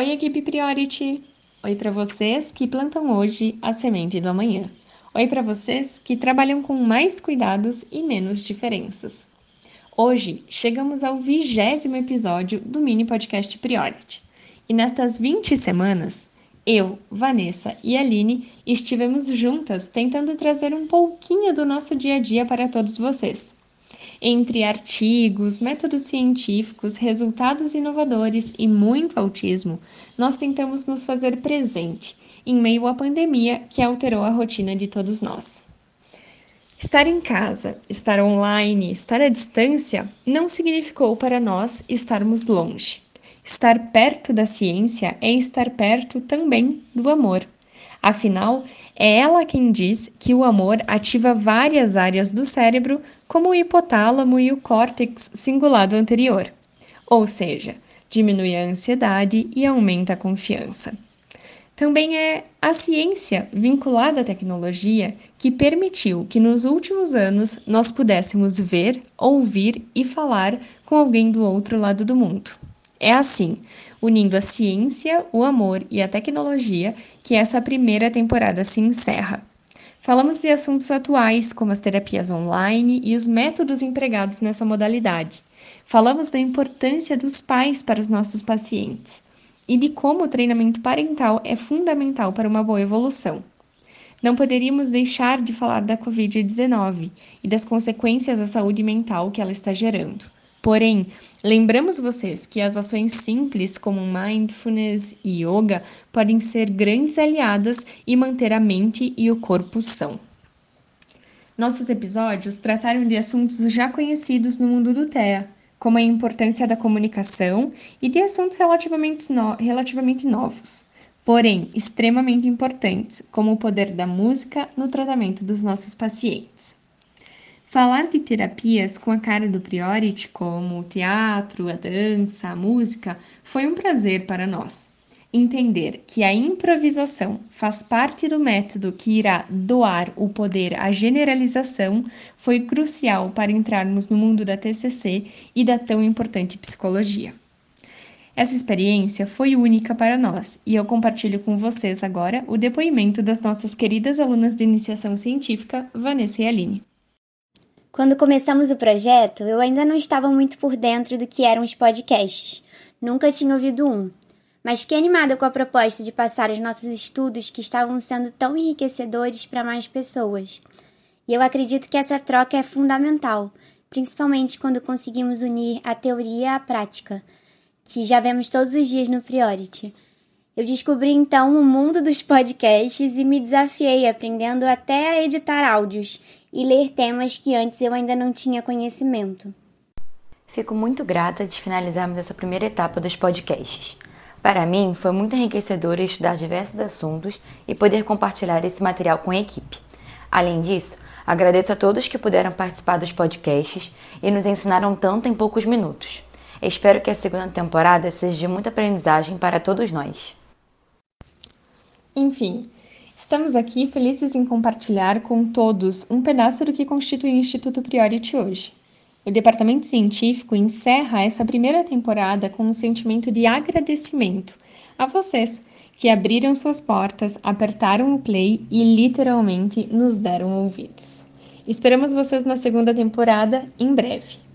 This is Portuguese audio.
Oi, equipe Priority! Oi para vocês que plantam hoje a semente do amanhã. Oi para vocês que trabalham com mais cuidados e menos diferenças. Hoje chegamos ao vigésimo episódio do mini podcast Priority. E nestas 20 semanas, eu, Vanessa e Aline estivemos juntas tentando trazer um pouquinho do nosso dia a dia para todos vocês. Entre artigos, métodos científicos, resultados inovadores e muito autismo, nós tentamos nos fazer presente em meio à pandemia que alterou a rotina de todos nós. Estar em casa, estar online, estar à distância não significou para nós estarmos longe. Estar perto da ciência é estar perto também do amor. Afinal, é ela quem diz que o amor ativa várias áreas do cérebro, como o hipotálamo e o córtex cingulado anterior. Ou seja, diminui a ansiedade e aumenta a confiança. Também é a ciência vinculada à tecnologia que permitiu que nos últimos anos nós pudéssemos ver, ouvir e falar com alguém do outro lado do mundo. É assim, unindo a ciência, o amor e a tecnologia, que essa primeira temporada se encerra. Falamos de assuntos atuais, como as terapias online e os métodos empregados nessa modalidade. Falamos da importância dos pais para os nossos pacientes e de como o treinamento parental é fundamental para uma boa evolução. Não poderíamos deixar de falar da Covid-19 e das consequências à saúde mental que ela está gerando. Porém, lembramos vocês que as ações simples como mindfulness e yoga podem ser grandes aliadas e manter a mente e o corpo são. Nossos episódios trataram de assuntos já conhecidos no mundo do TEA, como a importância da comunicação e de assuntos relativamente, no relativamente novos, porém extremamente importantes, como o poder da música no tratamento dos nossos pacientes. Falar de terapias com a cara do Priority, como o teatro, a dança, a música, foi um prazer para nós. Entender que a improvisação faz parte do método que irá doar o poder à generalização foi crucial para entrarmos no mundo da TCC e da tão importante psicologia. Essa experiência foi única para nós e eu compartilho com vocês agora o depoimento das nossas queridas alunas de iniciação científica, Vanessa e Aline. Quando começamos o projeto, eu ainda não estava muito por dentro do que eram os podcasts. Nunca tinha ouvido um. Mas fiquei animada com a proposta de passar os nossos estudos que estavam sendo tão enriquecedores para mais pessoas. E eu acredito que essa troca é fundamental, principalmente quando conseguimos unir a teoria à prática, que já vemos todos os dias no Priority. Eu descobri então o mundo dos podcasts e me desafiei aprendendo até a editar áudios e ler temas que antes eu ainda não tinha conhecimento. Fico muito grata de finalizarmos essa primeira etapa dos podcasts. Para mim, foi muito enriquecedor estudar diversos assuntos e poder compartilhar esse material com a equipe. Além disso, agradeço a todos que puderam participar dos podcasts e nos ensinaram tanto em poucos minutos. Espero que a segunda temporada seja de muita aprendizagem para todos nós. Enfim, estamos aqui felizes em compartilhar com todos um pedaço do que constitui o Instituto Priority hoje. O departamento científico encerra essa primeira temporada com um sentimento de agradecimento a vocês que abriram suas portas, apertaram o play e literalmente nos deram ouvidos. Esperamos vocês na segunda temporada em breve.